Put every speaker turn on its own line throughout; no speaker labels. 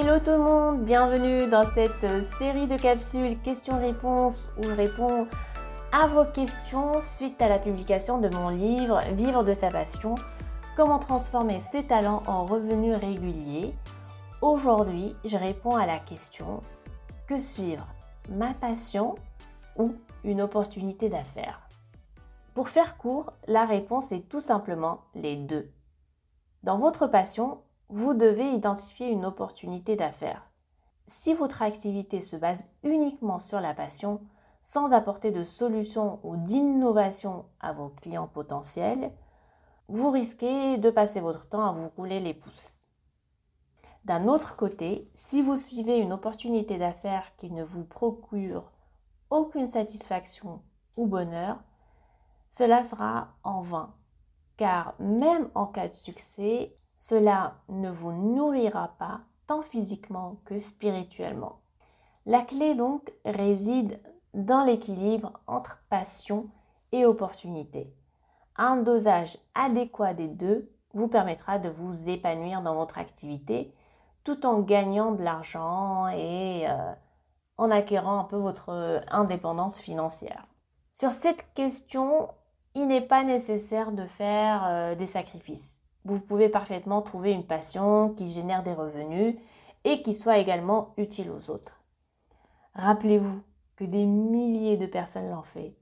Hello tout le monde, bienvenue dans cette série de capsules questions-réponses où je réponds à vos questions suite à la publication de mon livre Vivre de sa passion, comment transformer ses talents en revenus réguliers. Aujourd'hui, je réponds à la question que suivre ma passion ou une opportunité d'affaires? Pour faire court, la réponse est tout simplement les deux. Dans votre passion, vous devez identifier une opportunité d'affaires. Si votre activité se base uniquement sur la passion, sans apporter de solution ou d'innovation à vos clients potentiels, vous risquez de passer votre temps à vous rouler les pouces. D'un autre côté, si vous suivez une opportunité d'affaires qui ne vous procure aucune satisfaction ou bonheur, cela sera en vain. Car même en cas de succès, cela ne vous nourrira pas tant physiquement que spirituellement. La clé donc réside dans l'équilibre entre passion et opportunité. Un dosage adéquat des deux vous permettra de vous épanouir dans votre activité tout en gagnant de l'argent et euh, en acquérant un peu votre indépendance financière. Sur cette question, il n'est pas nécessaire de faire euh, des sacrifices vous pouvez parfaitement trouver une passion qui génère des revenus et qui soit également utile aux autres. Rappelez-vous que des milliers de personnes l'ont fait.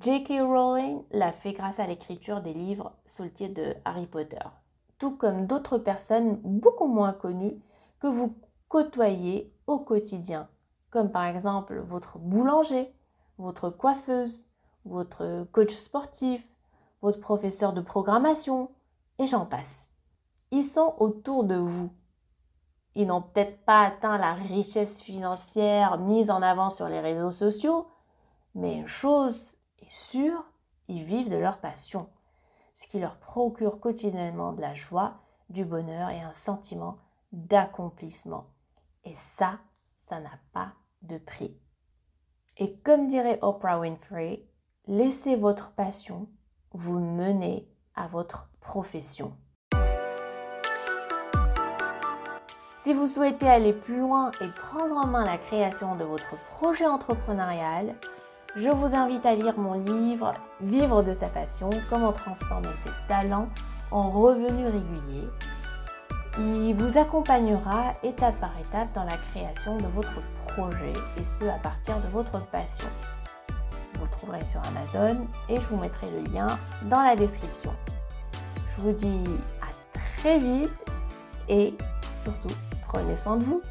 J.K. Rowling l'a fait grâce à l'écriture des livres sous le titre de Harry Potter, tout comme d'autres personnes beaucoup moins connues que vous côtoyez au quotidien, comme par exemple votre boulanger, votre coiffeuse, votre coach sportif, votre professeur de programmation, et j'en passe. Ils sont autour de vous. Ils n'ont peut-être pas atteint la richesse financière mise en avant sur les réseaux sociaux, mais une chose est sûre, ils vivent de leur passion, ce qui leur procure quotidiennement de la joie, du bonheur et un sentiment d'accomplissement. Et ça, ça n'a pas de prix. Et comme dirait Oprah Winfrey, laissez votre passion vous mener à votre profession. Si vous souhaitez aller plus loin et prendre en main la création de votre projet entrepreneurial, je vous invite à lire mon livre Vivre de sa passion, comment transformer ses talents en revenus réguliers. Il vous accompagnera étape par étape dans la création de votre projet et ce à partir de votre passion. Vous trouverez sur Amazon et je vous mettrai le lien dans la description. Je vous dis à très vite et surtout prenez soin de vous.